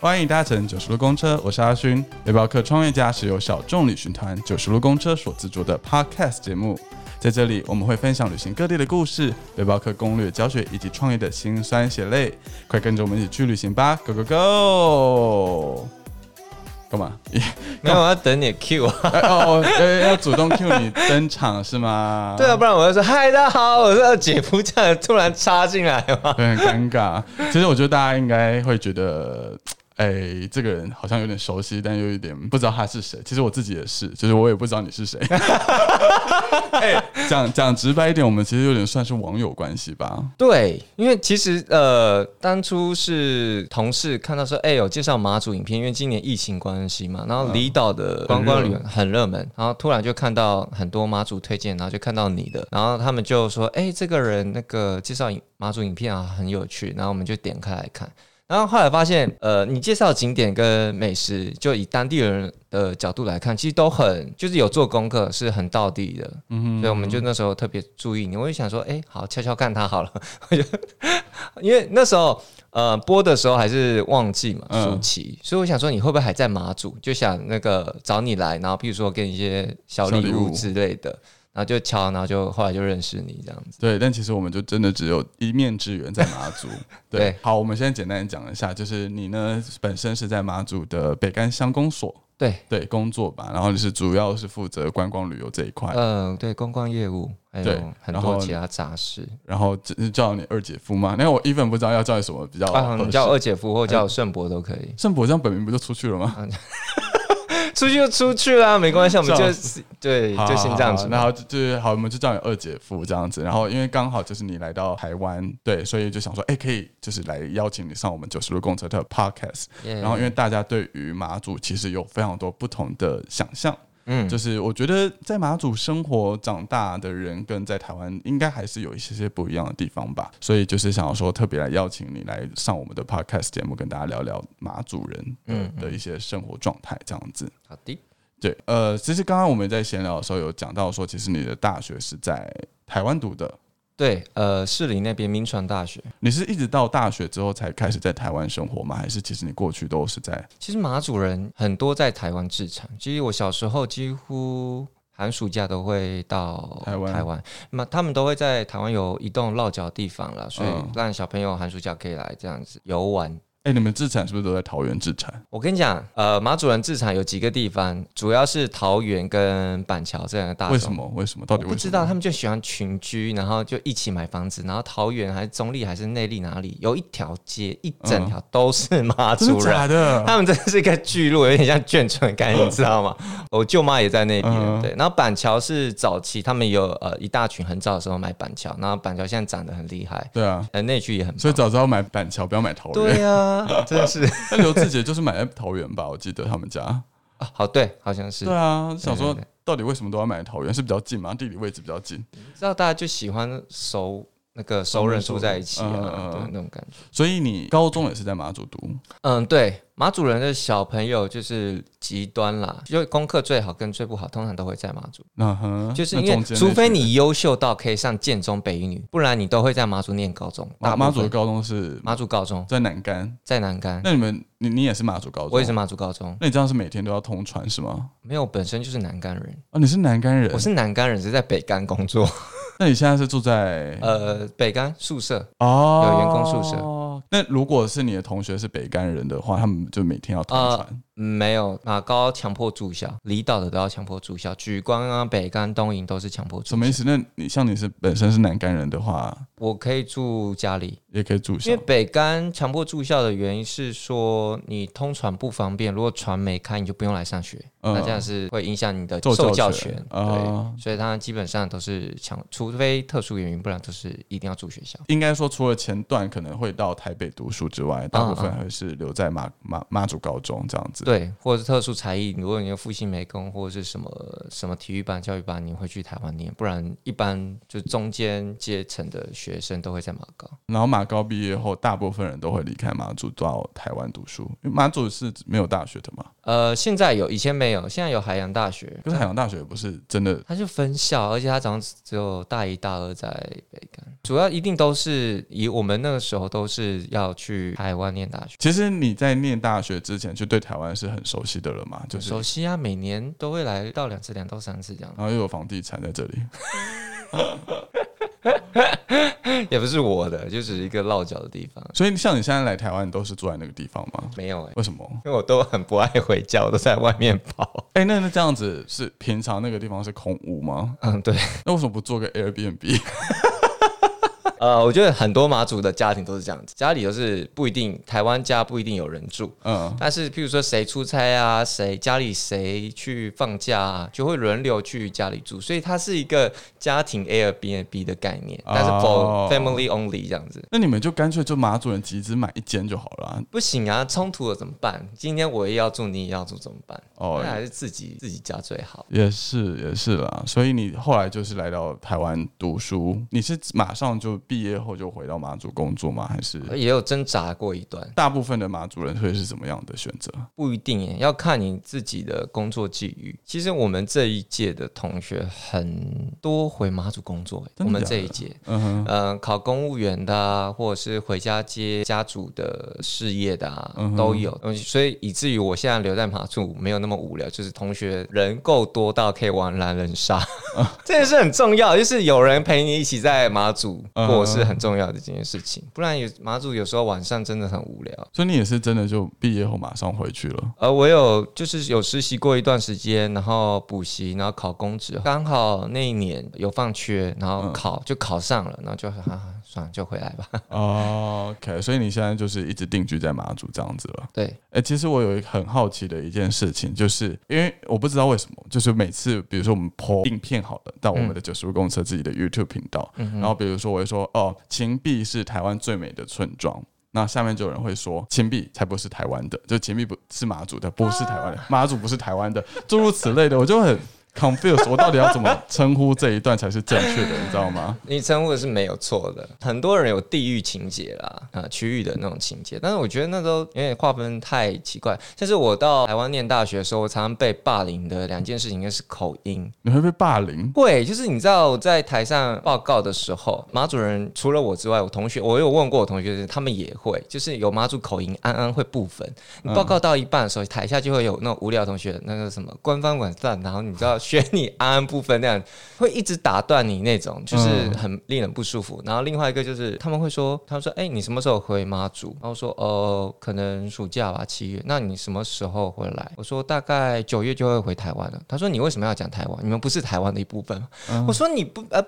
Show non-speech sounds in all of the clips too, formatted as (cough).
欢迎搭乘九十路公车，我是阿勋。背包客创业家是由小众旅行团九十路公车所制作的 Podcast 节目，在这里我们会分享旅行各地的故事、背包客攻略教学以及创业的辛酸血泪。快跟着我们一起去旅行吧，Go Go Go！干嘛？(laughs) 没有，我要等你 Q 啊。哎 (laughs) 哦，呃，要主动 Q 你登场是吗？对啊，不然我要说嗨，大家好，我是二姐夫，这样突然插进来嘛。会很尴尬。其实我觉得大家应该会觉得，哎，这个人好像有点熟悉，但又有点不知道他是谁。其实我自己也是，就是我也不知道你是谁。(laughs) 哎，讲讲直白一点，我们其实有点算是网友关系吧。对，因为其实呃，当初是同事看到说，哎，有介绍马祖影片，因为今年疫情关系嘛，然后离岛的观光旅很热门，然后突然就看到很多马祖推荐，然后就看到你的，然后他们就说，哎，这个人那个介绍马祖影片啊，很有趣，然后我们就点开来看。然后后来发现，呃，你介绍景点跟美食，就以当地人的角度来看，其实都很就是有做功课，是很到地的。嗯，所以我们就那时候特别注意你。我就想说，哎，好，悄悄看他好了。我 (laughs) 就因为那时候呃播的时候还是旺季嘛，暑期，所以我想说你会不会还在马祖，就想那个找你来，然后譬如说给你一些小礼物之类的。然后就敲，然后就后来就认识你这样子。对，但其实我们就真的只有一面之缘在马祖。(laughs) 对，好，我们先简单讲一下，就是你呢本身是在马祖的北干乡公所，对对工作吧，然后就是主要是负责观光旅游这一块。嗯，对，观光业务还有很多其他杂事。然后叫你二姐夫吗？那我一本不知道要叫你什么比较好，你叫二姐夫或叫盛博都可以。盛博这样本名不就出去了吗？(laughs) 出去就出去啦，没关系，我们就对，就先这样子。然后就是好，我们就叫你二姐夫这样子。然后因为刚好就是你来到台湾，对，所以就想说，哎，可以就是来邀请你上我们九十路公车的 podcast。然后因为大家对于马祖其实有非常多不同的想象。嗯，就是我觉得在马祖生活长大的人，跟在台湾应该还是有一些些不一样的地方吧。所以就是想要说，特别来邀请你来上我们的 podcast 节目，跟大家聊聊马祖人嗯的一些生活状态这样子。好的，对，呃，其实刚刚我们在闲聊的时候有讲到说，其实你的大学是在台湾读的。对，呃，士林那边民传大学，你是一直到大学之后才开始在台湾生活吗？还是其实你过去都是在？其实马主人很多在台湾置产。其实我小时候几乎寒暑假都会到台湾，台湾，那么他们都会在台湾有一栋落脚地方了，所以让小朋友寒暑假可以来这样子游玩。哎，你们自产是不是都在桃园自产？我跟你讲，呃，马主人自产有几个地方，主要是桃园跟板桥这两个大。为什么？为什么？到底不知道？他们就喜欢群居，然后就一起买房子，然后桃园还是中立还是内力哪里有一条街，一整条都是马主人。的？他们真的是一个聚落，有点像眷村感，你知道吗？我舅妈也在那边。对，然后板桥是早期他们有呃一大群很早的时候买板桥，然后板桥现在涨得很厉害。对啊，呃，内区也很。所以早知道买板桥，不要买桃园。对啊。(laughs) 真的是，那刘志杰就是买在桃园吧？我记得他们家啊，好对，好像是。对啊，想说到底为什么都要买桃园？是比较近吗？地理位置比较近。知道大家就喜欢熟那个熟人住在一起啊，对那种感觉。所以你高中也是在马祖读？嗯，对。马祖人的小朋友就是极端啦，就功课最好跟最不好，通常都会在马祖。嗯哼，就是因为除非你优秀到可以上建中北一女，不然你都会在马祖念高中。马马祖的高中是马祖高中，在南干，在南干。那你们你你也是马祖高中？我也是马祖高中。那你这样是每天都要通传是吗？没有，本身就是南干人。哦，你是南干人？我是南干人，只是在北干工作。那你现在是住在呃北干宿舍哦，有员工宿舍。那如果是你的同学是北干人的话，他们就每天要通传。没有马高强迫住校，离岛的都要强迫住校，举光啊、北干、东营都是强迫住。什么意思？那你像你是本身是南干人的话，我可以住家里，也可以住校。因为北干强迫住校的原因是说你通船不方便，如果船没开，你就不用来上学，那这样是会影响你的受教权。对，所以他基本上都是强，除非特殊原因，不然都是一定要住学校。应该说，除了前段可能会到台北读书之外，大部分还是留在马马马祖高中这样子。对，或者是特殊才艺，如果你有复兴美工或者是什么什么体育班、教育班，你会去台湾念，不然一般就中间阶层的学学生都会在马高。然后马高毕业后，大部分人都会离开马祖到台湾读书，因为马祖是没有大学的嘛。呃，现在有，以前没有，现在有海洋大学。可是海洋大学不是真的，它就分校，而且它早上只有大一、大二在北干，主要一定都是以我们那个时候都是要去台湾念大学。其实你在念大学之前就对台湾是很熟悉的了嘛？就是熟悉啊，每年都会来到两次、两到三次这样。然后又有房地产在这里。(laughs) 也不是我的，就只是一个落脚的地方。所以像你现在来台湾，你都是住在那个地方吗？没有哎，为什么？因为我都很不爱回家，我都在外面跑。(laughs) 哎，那那这样子是平常那个地方是空屋吗？嗯，对。那为什么不做个 Airbnb？呃，我觉得很多马祖的家庭都是这样子，家里都是不一定台湾家不一定有人住，嗯，但是譬如说谁出差啊，谁家里谁去放假啊，就会轮流去家里住，所以它是一个家庭 Airbnb 的概念，但是 for family only 这样子。那你们就干脆就马祖人集资买一间就好了。不行啊，冲突了怎么办？今天我也要住，你也要住怎么办？哦，那还是自己自己家最好。也是也是啦，所以你后来就是来到台湾读书，你是马上就。毕业后就回到马祖工作吗？还是也有挣扎过一段？大部分的马祖人会是怎么样的选择？不一定耶，要看你自己的工作际遇。其实我们这一届的同学很多回马祖工作，我们这一届，嗯嗯，考公务员的，或者是回家接家族的事业的啊，都有。所以以至于我现在留在马祖没有那么无聊，就是同学人够多到可以玩狼人杀，(laughs) 这也是很重要，就是有人陪你一起在马祖过。我是很重要的这件事情，不然有马祖有时候晚上真的很无聊。所以你也是真的就毕业后马上回去了？呃，我有就是有实习过一段时间，然后补习，然后考公职，刚好那一年有放缺，然后考就考上了，然后就哈哈。算了，就回来吧。哦，OK，所以你现在就是一直定居在马祖这样子了。对，哎，其实我有一个很好奇的一件事情，就是因为我不知道为什么，就是每次比如说我们播影片好了，到我们的九十五公车自己的 YouTube 频道，然后比如说我会说哦，秦壁是台湾最美的村庄，那下面就有人会说钱币才不是台湾的，就钱币不是马祖的，不是台湾的，马祖不是台湾的，诸如此类的，我就很。confuse，我到底要怎么称呼这一段才是正确的？你知道吗？(laughs) 你称呼的是没有错的。很多人有地域情节啦，啊，区域的那种情节，但是我觉得那都有点划分太奇怪。但是我到台湾念大学的时候，我常常被霸凌的两件事情，应该是口音。你会被霸凌？会，就是你知道，在台上报告的时候，马主任除了我之外，我同学我有问过我同学，他们也会，就是有马主口音，安安会部分。你报告到一半的时候，台下就会有那种无聊同学，那个什么官方网站，然后你知道。学你安安部分那样，会一直打断你那种，就是很令人不舒服。然后另外一个就是他们会说，他们说，哎，你什么时候回妈祖？然后说，呃，可能暑假吧，七月。那你什么时候回来？我说大概九月就会回台湾了。他说你为什么要讲台湾？你们不是台湾的一部分？我说你不呃。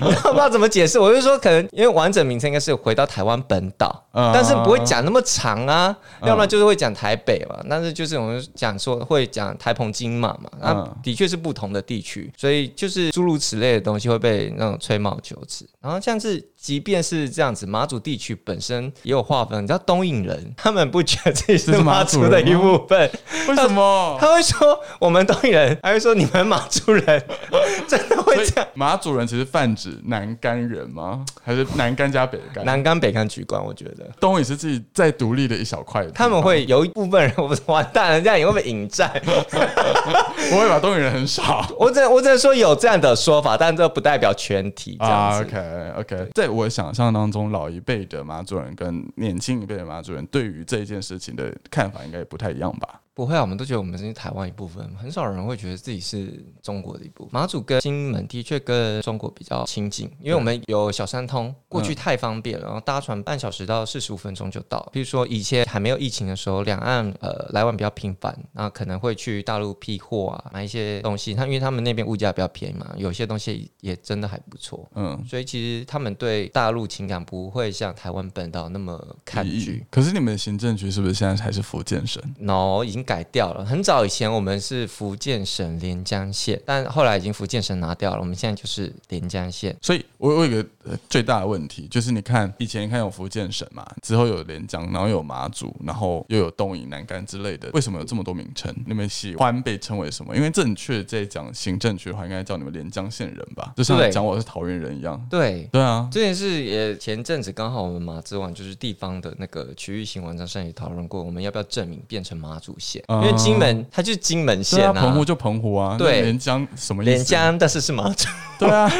你知道怎么解释？我就说，可能因为完整名称应该是回到台湾本岛，但是不会讲那么长啊，要不然就是会讲台北嘛。但是就是我们讲说会讲台澎金马嘛，那的确是不同的地区，所以就是诸如此类的东西会被那种吹毛求疵。然后像是。即便是这样子，马祖地区本身也有划分。你知道东引人，他们不觉得自己是马祖的一部分，为什么？他会说我们东引人，还会说你们马祖人，(laughs) 真的会这样？马祖人其实泛指南干人吗？还是南干加北干？南干北干举关，我觉得东引是自己在独立的一小块。他们会有一部分人，我完蛋了，这样也会不会引战？(laughs) 不会吧？东引人很少。我只我只能说有这样的说法，但这不代表全体。啊，OK OK，在。我想象当中，老一辈的马主任跟年轻一辈的马主任对于这件事情的看法，应该也不太一样吧。不会啊，我们都觉得我们是台湾一部分，很少人会觉得自己是中国的一部分。马祖跟金门的确跟中国比较亲近，因为我们有小三通，过去太方便了，然后搭船半小时到四十五分钟就到。比如说以前还没有疫情的时候，两岸呃来往比较频繁，那可能会去大陆批货啊，买一些东西。他因为他们那边物价比较便宜嘛，有些东西也真的还不错。嗯，所以其实他们对大陆情感不会像台湾本岛那么抗拒。可是你们的行政局是不是现在还是福建省？no，已经。改掉了。很早以前我们是福建省连江县，但后来已经福建省拿掉了，我们现在就是连江县。所以我我有一个最大的问题，就是你看以前你看有福建省嘛，之后有连江，然后有马祖，然后又有东引、南干之类的，为什么有这么多名称？你们喜欢被称为什么？因为正确在讲行政区的话，应该叫你们连江县人吧？就像讲我是桃园人一样。对对啊，这件事也前阵子刚好我们马之网就是地方的那个区域性文章上也讨论过，我们要不要证明变成马祖县？因为金门它就是金门县啊，澎湖就澎湖啊，对，连江什么？连江，但是是马祖，对啊。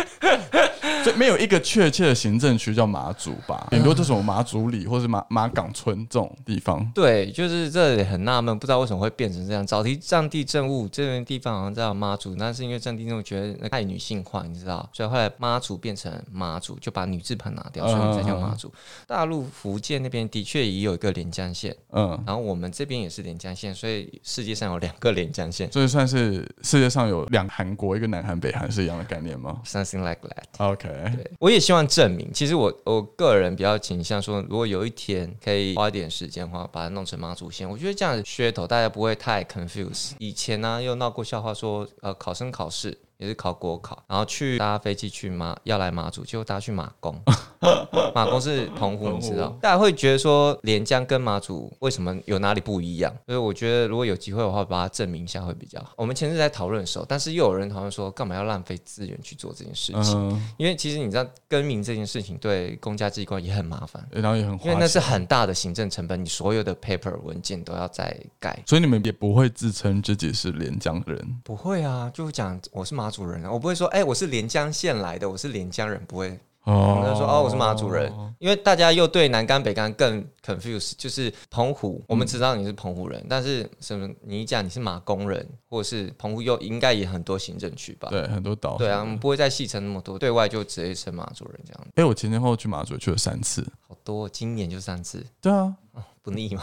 (laughs) 所以没有一个确切的行政区叫马祖吧？顶多就是马祖里或是马马港村这种地方。对，就是这里很纳闷，不知道为什么会变成这样。早期战地政务这边地方好像叫妈祖，那是因为战地政务觉得太女性化，你知道，所以后来妈祖变成马祖，就把女字旁拿掉，所以才叫妈祖。大陆福建那边的确也有一个连江县，嗯，然后我们这边也是连江县，所以世界上有两个连江县，所以算是世界上有两韩国，一个南韩北韩是一样的概念吗？Something like that. OK. 对，我也希望证明。其实我我个人比较倾向说，如果有一天可以花一点时间的话，把它弄成妈祖线，我觉得这样噱头大家不会太 confuse。以前呢，又闹过笑话说，呃，考生考试。也是考国考，然后去搭飞机去马要来马祖，结果搭去马公，(laughs) 马公是澎湖，你知道？大家会觉得说连江跟马祖为什么有哪里不一样？所以我觉得如果有机会的话，把它证明一下会比较好。我们前次在讨论的时候，但是又有人讨论说，干嘛要浪费资源去做这件事情？因为其实你知道更名这件事情对公家机关也很麻烦，然后也很因为那是很大的行政成本，你所有的 paper 文件都要再改。所以你们也不会自称自己是连江人？不会啊，就讲我是马。马祖人，我不会说，哎，我是连江县来的，我是连江人，不会。哦，就说哦，我是马祖人，因为大家又对南干北干更 confuse，就是澎湖，我们知道你是澎湖人，但是什么你讲你是马工人，或者是澎湖又应该也很多行政区吧？对，很多岛。对啊，我们不会再细称那么多，对外就直接称马祖人这样。哎，我前前后后去马祖去了三次，好多，今年就三次。对啊，不腻吗？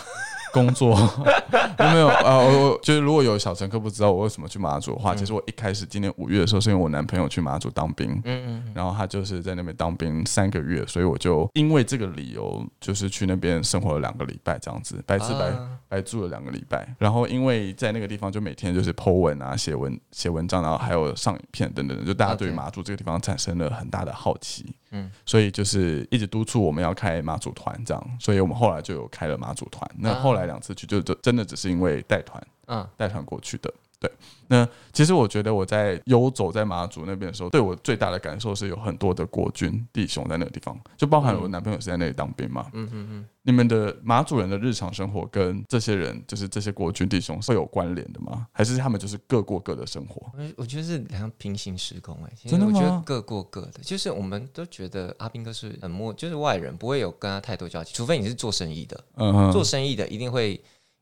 工作。(laughs) 有没有？啊？我就是如果有小乘客不知道我为什么去马祖的话，其实我一开始今年五月的时候是因为我男朋友去马祖当兵，嗯嗯，然后他就是在那边当兵三个月，所以我就因为这个理由就是去那边生活了两个礼拜这样子，白吃白白住了两个礼拜。然后因为在那个地方就每天就是剖文啊、写文写文章，然后还有上影片等等，就大家对马祖这个地方产生了很大的好奇，嗯，所以就是一直督促我们要开马祖团这样，所以我们后来就有开了马祖团。那后来。两次去就就真的只是因为带团，嗯，带团过去的。对，那其实我觉得我在游走在马祖那边的时候，对我最大的感受是有很多的国军弟兄在那个地方，就包含我男朋友是在那里当兵嘛。嗯嗯嗯。你们的马祖人的日常生活跟这些人，就是这些国军弟兄，是有关联的吗？还是他们就是各过各的生活？我我觉得是两平行时空哎，真的吗？各过各的，就是我们都觉得阿斌哥是很陌，就是外人，不会有跟他太多交集，除非你是做生意的。嗯，做生意的一定会。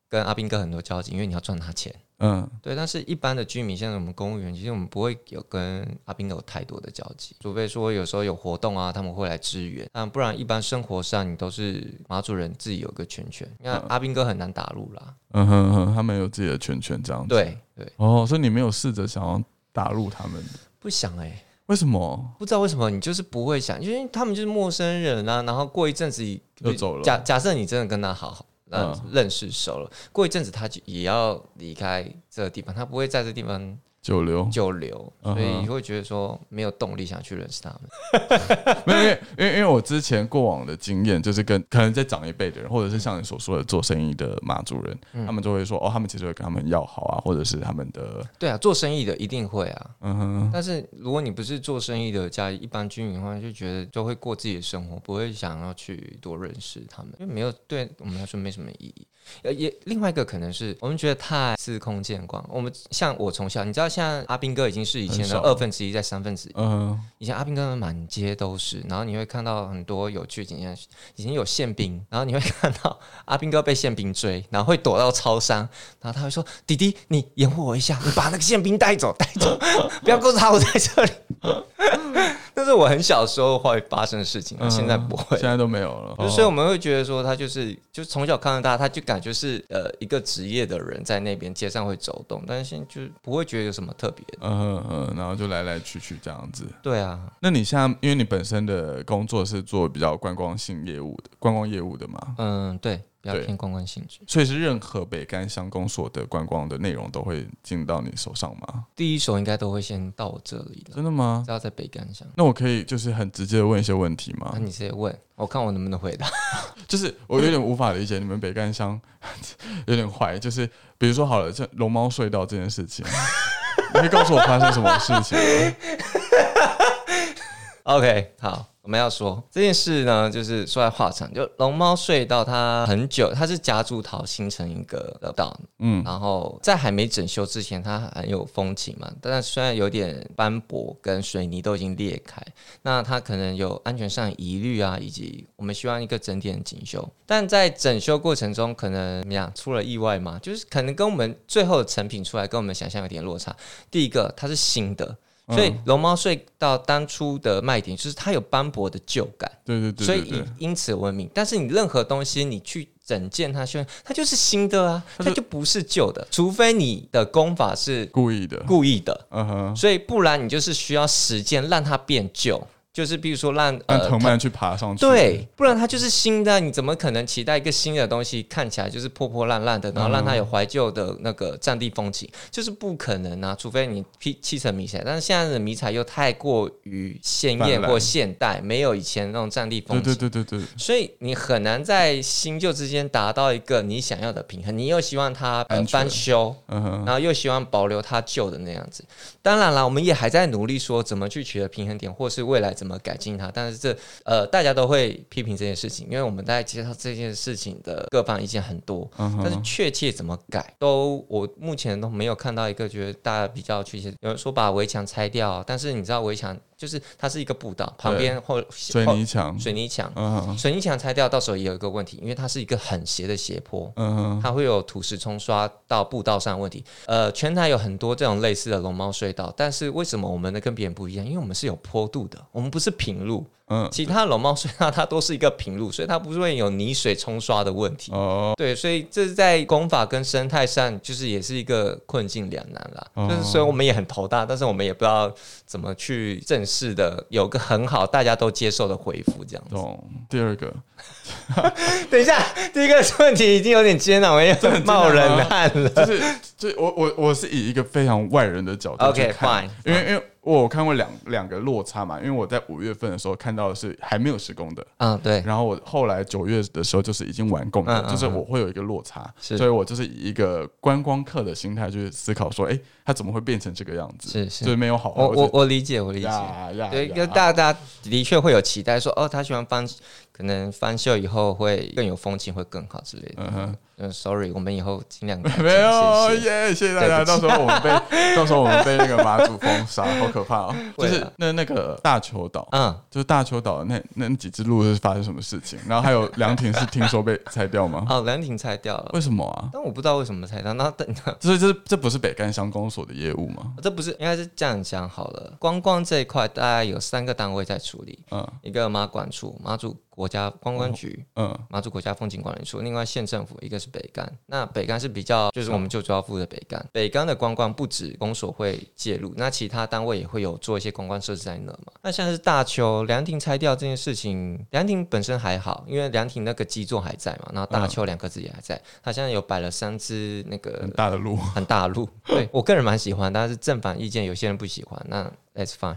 跟阿斌哥很多交集，因为你要赚他钱。嗯，对。但是一般的居民，像我们公务员，其实我们不会有跟阿兵哥有太多的交集，除非说有时候有活动啊，他们会来支援。但不然，一般生活上你都是马主人自己有个圈圈。因为阿兵哥很难打入啦。嗯哼哼，他们有自己的圈圈这样子。对对。哦，所以你没有试着想要打入他们？不想哎。为什么？不知道为什么，你就是不会想，因为他们就是陌生人啊。然后过一阵子又走了。假假设你真的跟他好好。嗯，认识熟了，过一阵子他就也要离开这个地方，他不会在这地方。久留，久留，所以你会觉得说没有动力想去认识他们。(laughs) 没有，因为因为因为我之前过往的经验，就是跟可能在长一辈的人，或者是像你所说的做生意的马主人，他们就会说哦，他们其实会跟他们要好啊，或者是他们的对啊，做生意的一定会啊。嗯哼。但是如果你不是做生意的家一般居民的话，就觉得就会过自己的生活，不会想要去多认识他们，因为没有对我们来说没什么意义。呃，也另外一个可能是我们觉得太司空见惯。我们像我从小，你知道，像阿兵哥已经是以前的二分之一，在三分之一。嗯，以前阿兵哥满街都是，然后你会看到很多有趣景象。以前有宪兵，然后你会看到阿兵哥被宪兵追，然后会躲到超商，然后他会说：“弟弟，你掩护我一下，你把那个宪兵带走，(laughs) 带走，不要告诉他我在这里。(laughs) ”那是我很小时候会发生的事情，现在不会，现在都没有了。所以我们会觉得说，他就是就从小看到大，他就感觉是呃一个职业的人在那边街上会走动，但是现在就不会觉得有什么。什么特别的。嗯嗯，然后就来来去去这样子。对啊，那你现在因为你本身的工作是做比较观光性业务的，观光业务的嘛？嗯，对，比较偏观光性质。所以是任何北干乡公所的观光的内容都会进到你手上吗？第一手应该都会先到我这里了，真的吗只？要在北干乡。那我可以就是很直接的问一些问题吗那？你直接问，我看我能不能回答。(laughs) 就是我有点无法理解你们北干乡 (laughs) 有点坏，就是比如说好了，这龙猫隧道这件事情，(laughs) 你可以告诉我发生什么事情吗？OK，好，我们要说这件事呢，就是说来话长，就龙猫隧道它很久，它是夹竹桃形成一个道道，嗯然后在还没整修之前，它很有风情嘛，但虽然有点斑驳跟水泥都已经裂开，那它可能有安全上疑虑啊，以及我们希望一个整体的整修，但在整修过程中，可能怎么样出了意外嘛，就是可能跟我们最后的成品出来跟我们想象有点落差。第一个，它是新的。所以龙猫隧道当初的卖点就是它有斑驳的旧感，对对对所以因此闻名。但是你任何东西你去整件它修，它就是新的啊，它就不是旧的，除非你的功法是故意的，故意的，嗯哼，所以不然你就是需要时间让它变旧，就是比如说让呃藤蔓去爬上去，对，不然它就是新的，你怎么可能期待一个新的东西看起来就是破破烂烂的，然后让它有怀旧的那个战地风情，就是不可能啊！除非你漆漆成迷彩，但是现在的迷彩又太过于鲜艳或现代，没有以前那种战地风对情。对对对对，所以你很难在新旧之间达到一个你想要的平衡，你又希望它呃翻修，嗯哼，然后又希望保留它旧的那样子。当然了，我们也还在努力说怎么去取得平衡点，或是未来怎么改进它。但是这呃，大家都会批评这件事情，因为我们在介绍这件事情的各方意见很多，嗯但是，确切怎么改，都我目前都没有看到一个觉得大家比较确切。有人说把围墙拆掉，但是你知道围墙就是它是一个步道，旁边或水泥墙，水泥墙。嗯哼，水泥墙拆掉，到时候也有一个问题，因为它是一个很斜的斜坡，嗯哼，它会有土石冲刷到步道上的问题。呃，全台有很多这种类似的龙猫隧道，但是为什么我们的跟别人不一样？因为我们是有坡度的，我们不是平路。嗯，其他龙猫隧道它都是一个平路，所以它不会有泥水冲刷的问题。哦，对，所以这是在功法跟生态上，就是也是一个困境两难啦。哦就是所以我们也很头大，但是我们也不知道怎么去正式的有个很好大家都接受的回复这样子。懂。第二个，等一下，第一个问题已经有点艰难，我也冒冷汗了。就是，就我我我是以一个非常外人的角度去 OK，看 fine，因为因为我有看过两两个落差嘛，因为我在五月份的时候看到的是还没有施工的，嗯，对，然后我后来九月的时候就是已经完工了，嗯嗯就是我会有一个落差，是。所以我就是以一个观光客的心态去思考说，哎，它怎么会变成这个样子？是是。就是没有好好我我我理解，我理解。对，呀。就大家的确会有期待说，哦，他喜欢翻，可能翻修以后会更有风情，会更好之类的。嗯哼，嗯，sorry，我们以后尽量改没有耶，谢谢大家。到时候我们被 (laughs) 到时候我们被那个马祖封杀，(laughs) 好可怕哦！就是那那个大邱岛，嗯，就是大邱岛那那那几只鹿是发生什么事情？然后还有凉亭是听说被拆掉吗？(laughs) 哦，凉亭拆掉了，为什么啊？但我不知道为什么拆掉。那等，这这这不是北干乡公所的业务吗？这不是应该是这样讲好了。观光这一块大概有三个单位在处理，嗯一个马管处、马祖国家观光局。嗯马祖国家风景管理处，另外县政府一个是北干，那北干是比较，就是我们就主要负责北干。北干的观光不止公所会介入，那其他单位也会有做一些观光设施在那嘛。那像是大邱凉亭拆掉这件事情，凉亭本身还好，因为凉亭那个基座还在嘛，然后大邱两个字也还在，它现在有摆了三只那个很大的鹿，很大的鹿，对我个人蛮喜欢，但是正反意见有些人不喜欢，那 that's fine。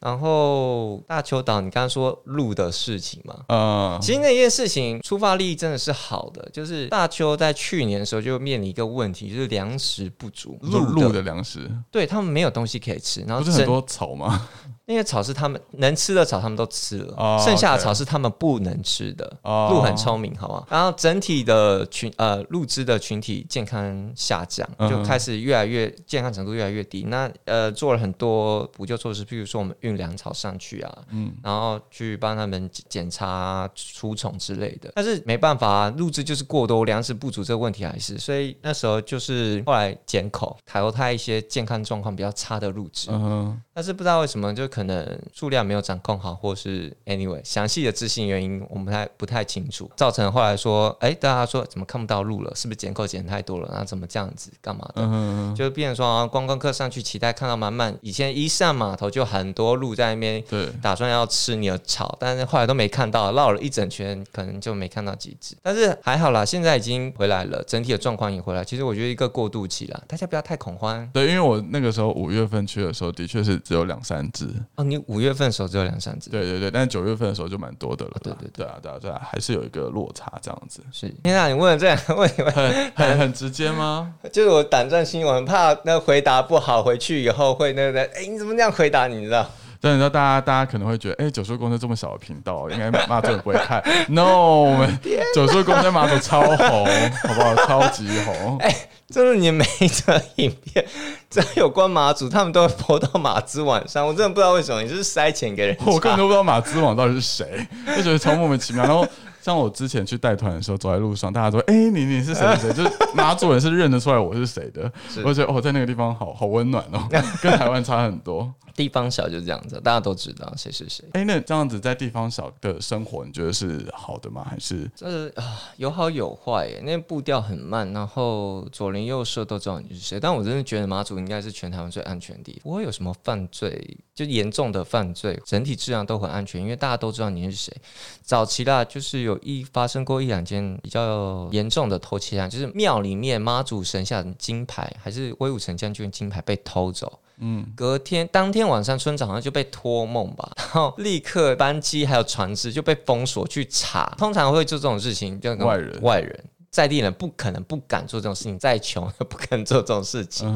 然后大邱岛，你刚刚说路的事情嘛，嗯。其实那件事情出发利益真的是好的，就是大邱在去年的时候就面临一个问题，就是粮食不足，鹿鹿的粮食。对他们没有东西可以吃，然后整不是很多草吗？那些草是他们能吃的草，他们都吃了，哦剩下的草是他们不能吃的。哦鹿很聪明，好吗？然后整体的群呃鹿只的群体健康下降，就开始越来越健康程度越来越低。那呃做了很多补救措施，比如说我们运粮草上去啊，嗯然后去帮他们检检查除虫之类的。但是没办法啊，鹿只就是过多，粮食不足这个问题还是，所以那时候就是后来减口淘汰一些健康状况比较差的鹿只。嗯，但是不知道为什么，就可能数量没有掌控好，或是 anyway 详细的执行原因我们不太不太清楚，造成后来说，哎，大家说怎么看不到路了？是不是减扣减太多了？然后怎么这样子干嘛的？嗯就变成说观光客上去期待看到满满，以前一上码头就很多鹿在那边，对，打算要吃你的草，但是后来都没看到，绕了一整圈，可能就没看到几只。但是还好啦，现在已经回来了，整体的状况也回来。其实我觉得一个过渡期啦，大家不要太恐慌。对，因为我那个时候五月份去的时候，的确是只有两三只。哦，你五月份的时候只有两三只？对对对，但是九月份的时候就蛮多的了。对对对啊对啊对啊，还是有一个落差这样子。是，天啊，你问了这样问题很很很直接吗？(laughs) 就是我胆战心惊，怕那回答不好，回去以后会那个哎，你怎么那样回答？你知道？但你知道，大家大家可能会觉得，哎，九叔公司这么小的频道，应该马祖人不会看。No，我们九叔公司马祖超红，好不好？超级红。哎，真的，你每一则影片只要有关马祖，他们都会播到马之网上。我真的不知道为什么，你就是塞钱给人。我根本都不知道马之网到底是谁，就觉得超莫名其妙。然后。像我之前去带团的时候，走在路上，大家说：“哎，你你是谁谁？”就是马祖人是认得出来我是谁的。我觉得哦，在那个地方好好温暖哦，跟台湾差很多。地方小就是这样子，大家都知道谁是谁。哎，那这样子在地方小的生活，你觉得是好的吗？还是这啊有好有坏？那步调很慢，然后左邻右舍都知道你是谁。但我真的觉得马祖应该是全台湾最安全的地方，不会有什么犯罪，就严重的犯罪，整体质量都很安全，因为大家都知道你是谁。早期啦，就是有一发生过一两件比较严重的偷窃案，就是庙里面妈祖神像金牌，还是威武神将军金牌被偷走。嗯，隔天当天晚上，村长好像就被托梦吧，(laughs) 然后立刻班机还有船只就被封锁去查。通常会做这种事情，就外人外人。在地人不可能不敢做这种事情，再穷也不可能做这种事情。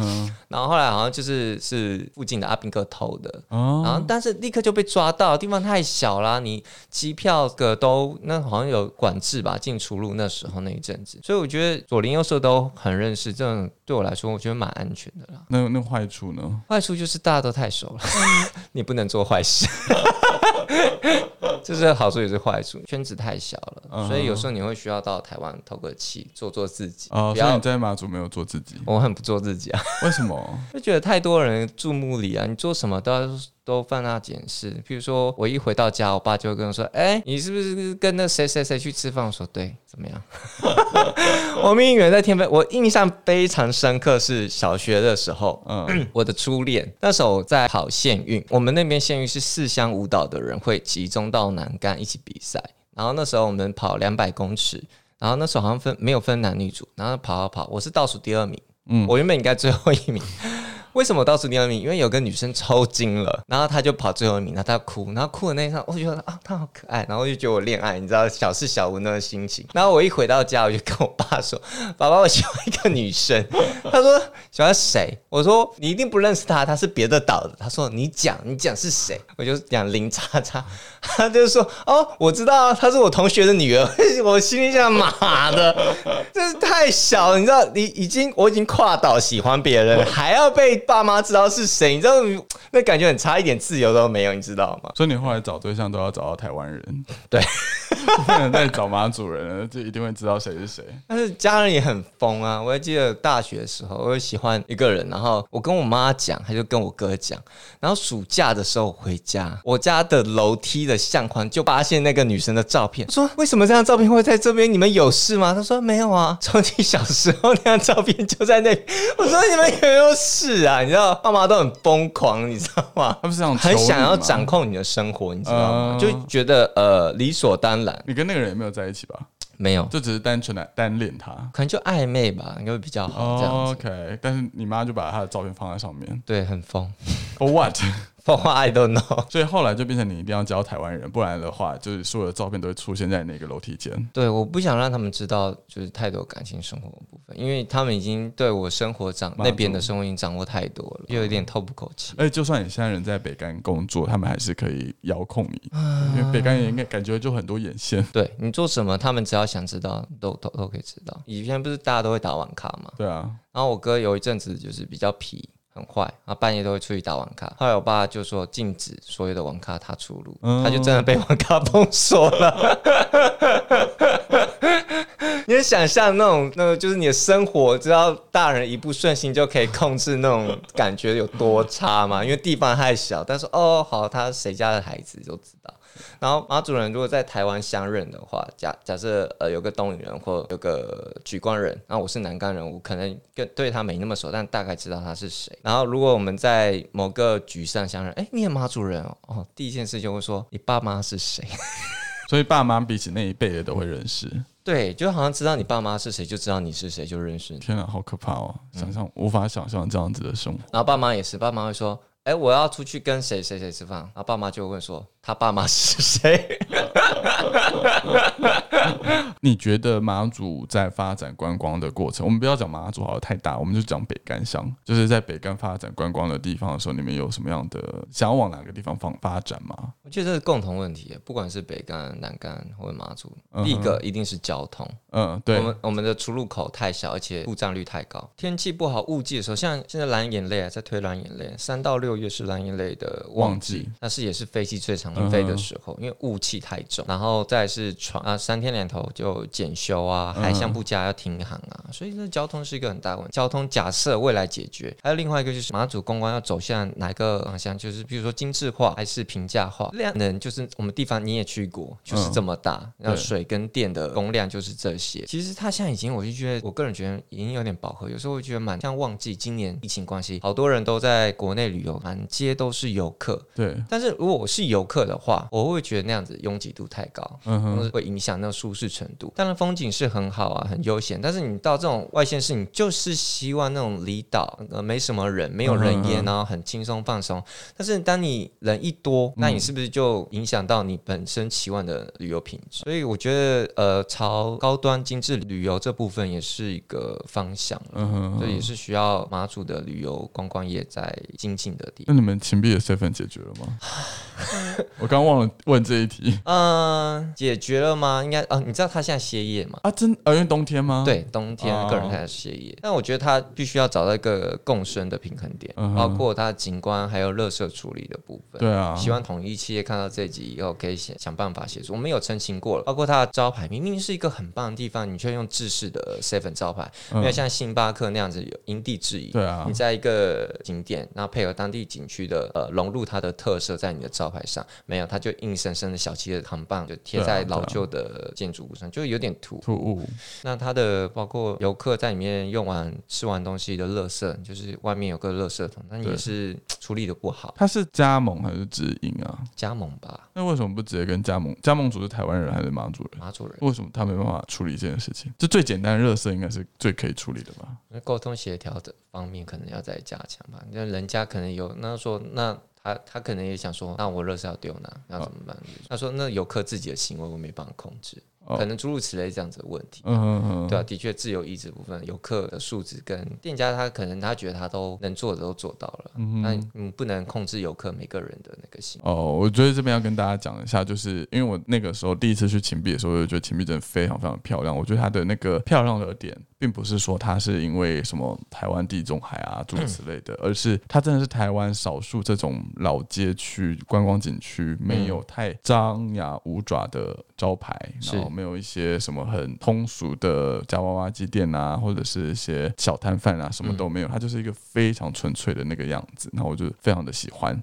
然后后来好像就是是附近的阿兵哥偷的，然后但是立刻就被抓到，地方太小啦，你机票个都那好像有管制吧，进出入那时候那一阵子，所以我觉得左邻右舍都很认识，这种对我来说我觉得蛮安全的啦。那那坏处呢？坏处就是大家都太熟了，(laughs) 你不能做坏事。(laughs) (laughs) 这是好处也是坏处，圈子太小了，所以有时候你会需要到台湾透个气，做做自己。哦，所以你在马祖没有做自己？我很不做自己啊。为什么？(laughs) 就觉得太多人注目礼啊，你做什么都要。都放大检视，譬如说我一回到家，我爸就会跟我说：“哎，你是不是跟那谁谁谁去吃饭？”我说：“对，怎么样？” (laughs) 我命远在天分，我印象非常深刻，是小学的时候，嗯，(clears throat) 我的初恋，那时候在跑县运，我们那边县运是四乡舞蹈的人会集中到南干一起比赛，然后那时候我们跑两百公尺，然后那时候好像分没有分男女组，然后跑跑跑，我是倒数第二名，嗯，我原本应该最后一名。为什么倒数第二名？因为有个女生抽筋了，然后她就跑最后一名，然后她哭，然后哭的那一刹，我就觉得啊，她好可爱，然后就觉得我恋爱，你知道小事小无那个心情。然后我一回到家，我就跟我爸说：“爸爸，我喜欢一个女生。”他说：“喜欢谁？”我说：“你一定不认识她，她是别的岛的。”他说：“你讲，你讲是谁？”我就讲林叉叉，他就说：“哦，我知道，她是我同学的女儿。”我心里想：“妈的，(laughs) 这是太小了，你知道，你已经我已经跨岛喜欢别人，还要被。”爸妈知道是谁，你知道那感觉很差，一点自由都没有，你知道吗？所以你后来找对象都要找到台湾人，对，(laughs) 不能再找马主人了，就一定会知道谁是谁。但是家人也很疯啊！我还记得大学的时候，我喜欢一个人，然后我跟我妈讲，他就跟我哥讲，然后暑假的时候回家，我家的楼梯的相框就发现那个女生的照片。我说：“为什么这张照片会在这边？你们有事吗？”他说：“没有啊，从你小时候那张照片就在那。”我说：“你们有没有事啊？”你知道爸妈都很疯狂，你知道吗？他们是很想要掌控你的生活，你知道吗？就觉得呃理所当然。你跟那个人也没有在一起吧？没有，就只是单纯的单恋他，可能就暧昧吧，应该会比较好这样子。OK，但是你妈就把他的照片放在上面，对，很疯。For (laughs) what？I don't know，所以后来就变成你一定要教台湾人，不然的话，就是所有的照片都会出现在那个楼梯间。对，我不想让他们知道，就是太多感情生活的部分，因为他们已经对我生活掌那边的生活已经掌握太多了，又有点透不口气。哎，就算你现在人在北干工作，他们还是可以遥控你，因为北干应该感觉就很多眼线。对你做什么，他们只要想知道，都都都可以知道。以前不是大家都会打网咖吗？对啊。然后我哥有一阵子就是比较皮。很坏，啊半夜都会出去打网咖。后来我爸就说禁止所有的网咖他出入，他就真的被网咖封锁了。(laughs) 你能想象那种，那个就是你的生活，只要大人一不顺心就可以控制那种感觉有多差吗？因为地方太小。但是哦，好，他谁家的孩子就知道。然后马主任如果在台湾相认的话，假假设呃有个东引人或有个举光人，那我是南干人，我可能跟对他没那么熟，但大概知道他是谁。然后如果我们在某个局上相认，哎，你也马主任哦，哦，第一件事就会说你爸妈是谁。(laughs) 所以爸妈比起那一辈的都会认识，对，就好像知道你爸妈是谁，就知道你是谁，就认识。天啊，好可怕哦！想象无法想象这样子的生活。然后爸妈也是，爸妈会说：“哎，我要出去跟谁谁谁吃饭。”然后爸妈就会问说。他爸妈是谁？(laughs) 你觉得马祖在发展观光的过程，我们不要讲马祖好像太大，我们就讲北干乡，就是在北干发展观光的地方的时候，你们有什么样的想要往哪个地方放发展吗？我觉得这是共同问题，不管是北干、南干或者马祖，第一个一定是交通。嗯，对，我们我们的出入口太小，而且故障率太高。天气不好、雾季的时候，像现在蓝眼泪啊在推蓝眼泪，三到六月是蓝眼泪的旺季，但是也是飞机最长。飞的时候，因为雾气太重，然后再是船啊，三天两头就检修啊，海象不佳要停航啊，所以这交通是一个很大问题。交通假设未来解决，还有另外一个就是马祖公关要走向哪个方向？就是比如说精致化还是平价化？量能就是我们地方你也去过，就是这么大，那水跟电的供量就是这些。其实它现在已经，我就觉得我个人觉得已经有点饱和。有时候会觉得蛮像旺季，今年疫情关系，好多人都在国内旅游，满街都是游客。对，但是如果我是游客。的话，我会觉得那样子拥挤度太高，嗯会影响那个舒适程度。当然风景是很好啊，很悠闲。但是你到这种外县市，你就是希望那种离岛，呃，没什么人，没有人烟，然后很轻松放松。但是当你人一多，那你是不是就影响到你本身期望的旅游品质？所以我觉得，呃，朝高端精致旅游这部分也是一个方向，嗯这也是需要马祖的旅游观光业在精进的地方。那你们秦币的身份解决了吗？(laughs) 我刚忘了问这一题。嗯，解决了吗？应该啊，你知道他现在歇业吗？啊，真啊，因为冬天吗？对，冬天个人开始歇业。但我觉得他必须要找到一个共生的平衡点，包括他景观还有垃圾处理的部分。对啊，希望统一企业看到这集以后可以想想办法协助。我们有澄清过了，包括他的招牌明明是一个很棒的地方，你却用制式的 seven 招牌，没有像星巴克那样子有因地制宜。对啊，你在一个景点，然后配合当地景区的呃融入它的特色在你的招牌上，没有他就。硬生生的小气的扛棒就贴在老旧的建筑物上，就有点突突兀。那它的包括游客在里面用完吃完东西的垃圾，就是外面有个垃圾桶，但也是处理的不好。它是加盟还是直营啊？加盟吧。那为什么不直接跟加盟？加盟主是台湾人还是马主人？马主人。为什么他没办法处理这件事情？这最简单的垃圾应该是最可以处理的吧？那沟通协调的方面可能要再加强吧。那人家可能有那说那。他他可能也想说，那我热是要丢哪，那怎么办？他说，那游客自己的行为我没办法控制。可能诸如此类这样子的问题，嗯嗯嗯，对啊，的确自由意志部分，游客的素质跟店家他可能他觉得他都能做的都做到了，嗯那你不能控制游客每个人的那个行为。哦，我觉得这边要跟大家讲一下，就是因为我那个时候第一次去秦壁的时候，我就觉得秦壁真的非常非常漂亮。我觉得它的那个漂亮的点，并不是说它是因为什么台湾地中海啊诸如此类的，而是它真的是台湾少数这种老街区观光景区没有太张牙舞爪的招牌，然后。没有一些什么很通俗的夹娃娃机店啊，或者是一些小摊贩啊，什么都没有，它就是一个非常纯粹的那个样子。那我就非常的喜欢。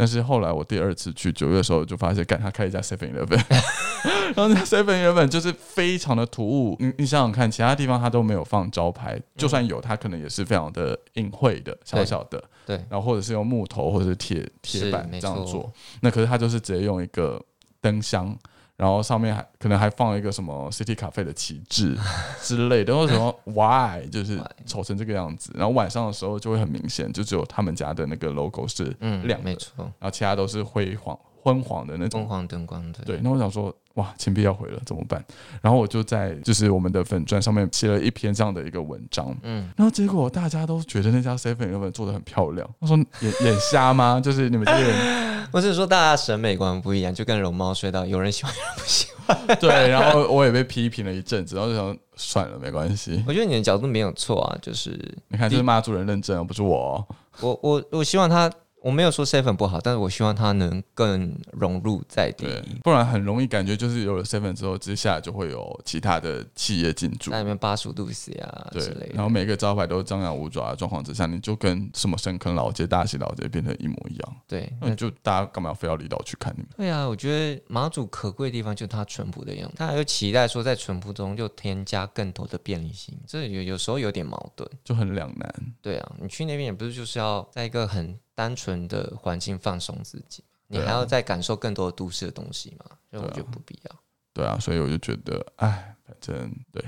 但是后来我第二次去九月的时候，就发现，干他开一家 Seven Eleven，(laughs) 然后那 Seven Eleven 就是非常的突兀。你你想想看，其他地方他都没有放招牌，就算有，他可能也是非常的隐晦的、小小的。对。然后或者是用木头或者是铁铁板这样做。那可是他就是直接用一个灯箱。然后上面还可能还放了一个什么 City Cafe 的旗帜 (laughs) 之类的，为什么 Why 就是丑成这个样子？然后晚上的时候就会很明显，就只有他们家的那个 logo 是亮的，没错，然后其他都是灰黄昏黄的那种昏黄灯光的。对，那我想说，哇，钱币要毁了怎么办？然后我就在就是我们的粉钻上面写了一篇这样的一个文章，嗯，然后结果大家都觉得那家 Seven Eleven 做的很漂亮。他说眼眼瞎吗？(laughs) 就是你们这些人。(laughs) 不是说大家审美观不一样，就跟容貌隧道，有人喜欢，有人不喜欢。(laughs) 对，然后我也被批评了一阵子，然后就想算了，没关系。我觉得你的角度没有错啊，就是你看，这是骂主人认证，不是我。我我我希望他。我没有说 seven 不好，但是我希望它能更融入在地，不然很容易感觉就是有了 seven 之后，之下就会有其他的企业进驻，那里面八十五度 C 啊之类的，然后每个招牌都张牙舞爪的状况之下，你就跟什么深坑老街、大溪老街变成一模一样。对，那就大家干嘛要非要离岛去看你们？对啊，我觉得马祖可贵的地方就是它淳朴的样子，他又期待说在淳朴中就添加更多的便利性，这有有时候有点矛盾，就很两难。对啊，你去那边也不是就是要在一个很。单纯的环境放松自己，你还要再感受更多的都市的东西嘛？所以我觉得不必要。对啊，所以我就觉得，哎，反正对，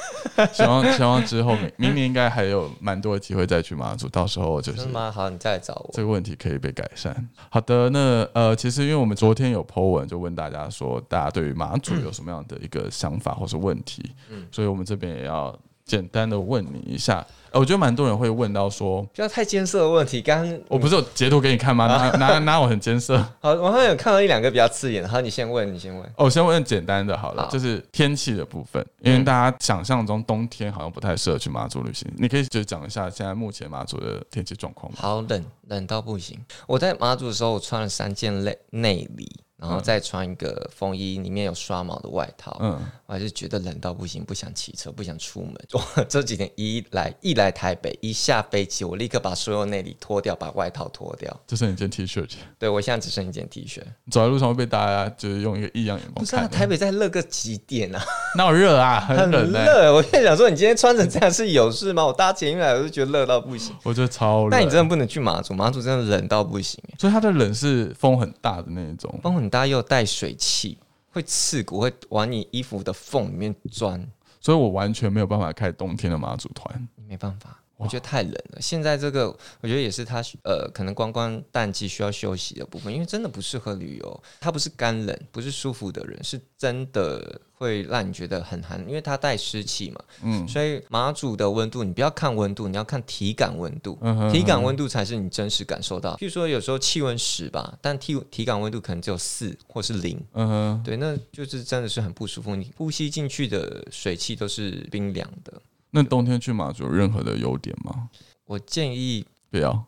(laughs) 希望希望之后明明年应该还有蛮多的机会再去马祖，到时候就是吗？好，你再来找我。这个问题可以被改善。好的，那呃，其实因为我们昨天有 po 文，就问大家说，大家对于马祖 (clears throat) 有什么样的一个想法或是问题？嗯，所以我们这边也要简单的问你一下。我觉得蛮多人会问到说，不要太艰涩的问题。刚刚我不是有截图给你看吗？拿拿拿，我很艰涩。(laughs) 好，我好像有看到一两个比较刺眼。好，你先问，你先问。哦，先问简单的好了，就是天气的部分，因为大家想象中冬天好像不太适合去马祖旅行。你可以就讲一下现在目前马祖的天气状况吗？好冷，冷到不行。我在马祖的时候，我穿了三件内内里。然后再穿一个风衣，里面有刷毛的外套。嗯，我还是觉得冷到不行，不想骑车，不想出门。我这几天一来一来台北，一下飞机，我立刻把所有内里脱掉，把外套脱掉，就剩一件 T 恤。对，我现在只剩一件 T 恤。走在路上会被大家就是用一个异样眼光不是啊，台北在热个几点啊？(laughs) 那热啊，很冷热。我在想说，你今天穿成这样是有事吗？我搭捷运来，我就觉得热到不行。我觉得超热。但你真的不能去马祖，马祖真的冷到不行。所以它的冷是风很大的那一种，风很。大家又带水汽，会刺骨，会往你衣服的缝里面钻，所以我完全没有办法开冬天的马祖团，没办法。我觉得太冷了。现在这个，我觉得也是它呃，可能观光淡季需要休息的部分，因为真的不适合旅游。它不是干冷，不是舒服的人，是真的会让你觉得很寒，因为它带湿气嘛。嗯。所以马祖的温度，你不要看温度，你要看体感温度。嗯体感温度才是你真实感受到。譬如说，有时候气温十吧，但体体感温度可能只有四或是零。嗯哼。对，那就是真的是很不舒服。你呼吸进去的水汽都是冰凉的。那冬天去马祖有任何的优点吗？我建议不要，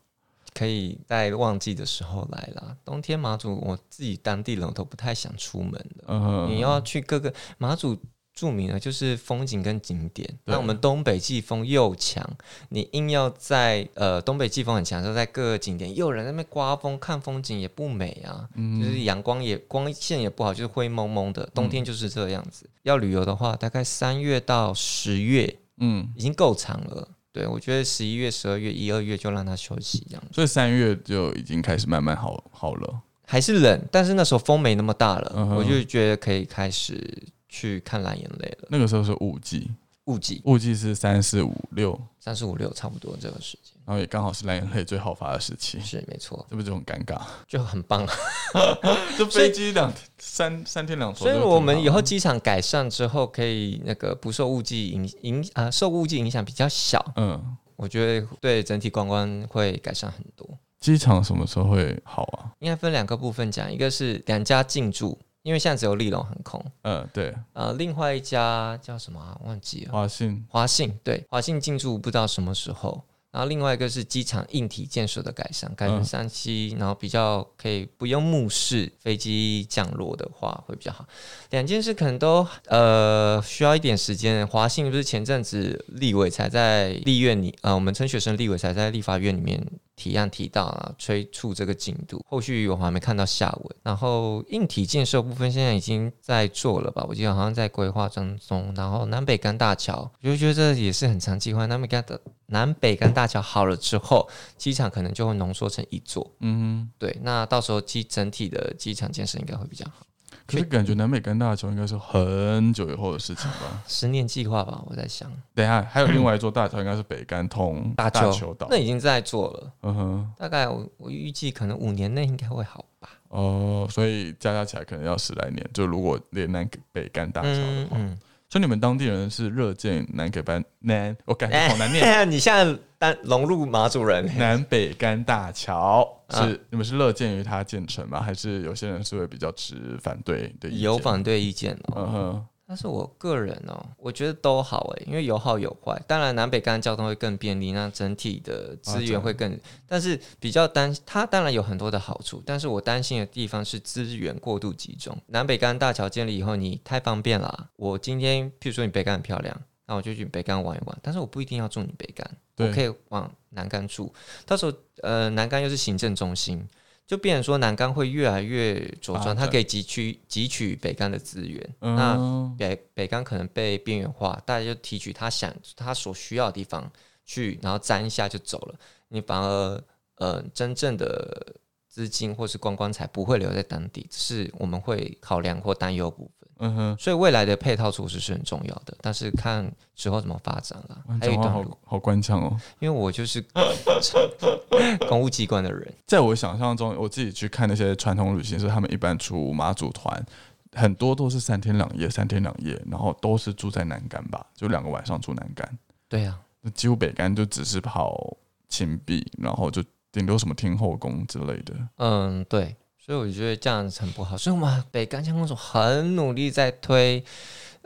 可以在旺季的时候来啦。冬天马祖我自己当地人都不太想出门的。嗯，你要去各个马祖著名的就是风景跟景点。那我们东北季风又强，你硬要在呃东北季风很强，时候在各个景点又有人在那边刮风看风景也不美啊。嗯，就是阳光也光线也不好，就是灰蒙蒙的。冬天就是这样子。要旅游的话，大概三月到十月。嗯，已经够长了。对，我觉得十一月、十二月、一二月就让他休息这样。所以三月就已经开始慢慢好好了。还是冷，但是那时候风没那么大了，我就觉得可以开始去看蓝眼泪了。那个时候是雾季。雾季，雾季是三四五六，三四五六差不多这个时间，然后也刚好是蓝眼泪最好发的时期，是没错，是不是就很尴尬？就很棒，(laughs) 就飞机两三三天两头。所以我们以后机场改善之后，可以那个不受雾季影影啊，受雾季影响比较小。嗯，我觉得对整体观光会改善很多。机场什么时候会好啊？应该分两个部分讲，一个是两家进驻。因为现在只有利隆航空，嗯，对，呃，另外一家叫什么忘记了？华信，华信，对，华信进驻不知道什么时候。然后另外一个是机场硬体建设的改善，改成三期，然后比较可以不用目视飞机降落的话会比较好。两件事可能都呃需要一点时间。华信不是前阵子立委才在立院里，呃，我们陈学生立委才在立法院里面。提案提到啊，催促这个进度，后续我还没看到下文。然后硬体建设部分现在已经在做了吧？我记得好像在规划当中。然后南北干大桥，我就觉得这也是很长计划。南北干的南北干大桥好了之后，机场可能就会浓缩成一座。嗯，对，那到时候机整体的机场建设应该会比较好。可是感觉南北干大桥应该是很久以后的事情吧？(sighs) 十年计划吧，我在想。等一下，还有另外一座大桥，应该是北干通大桥岛，那已经在做了。嗯哼，大概我我预计可能五年内应该会好吧。哦，所以加加起来可能要十来年。就如果连南北干大桥的话。所以你们当地人是热建南给班南，我感觉好难念。(laughs) 你现在单融入马祖人，南北干大桥是你们是乐见于它建成吗？还是有些人是会比较持反对的意见？有反对意见哦。嗯哼，但是我个人哦，我觉得都好诶，因为有好有坏。当然南北干交通会更便利，那整体的资源会更，但是比较担它当然有很多的好处，但是我担心的地方是资源过度集中。南北干大桥建立以后，你太方便了。我今天譬如说你北干很漂亮，那我就去北干玩一玩，但是我不一定要住你北干，我可以往南干住。到时候呃，南干又是行政中心。就变成说南干会越来越茁壮，它可以汲取汲取北干的资源。那北北干可能被边缘化，大家就提取他想他所需要的地方去，然后沾一下就走了。你反而呃真正的资金或是观光财不会留在当地，是我们会考量或担忧部分。嗯哼，所以未来的配套措施是很重要的，但是看之后怎么发展了。还有一段路，好官腔哦。因为我就是公务机关的人，(laughs) 在我想象中，我自己去看那些传统旅行社，他们一般出马祖团，很多都是三天两夜，三天两夜，然后都是住在南干吧，就两个晚上住南干。对呀，几乎北干就只是跑秦壁，然后就顶多什么天后宫之类的。嗯，对。所以我觉得这样子很不好，所以我们北干乡公所很努力在推，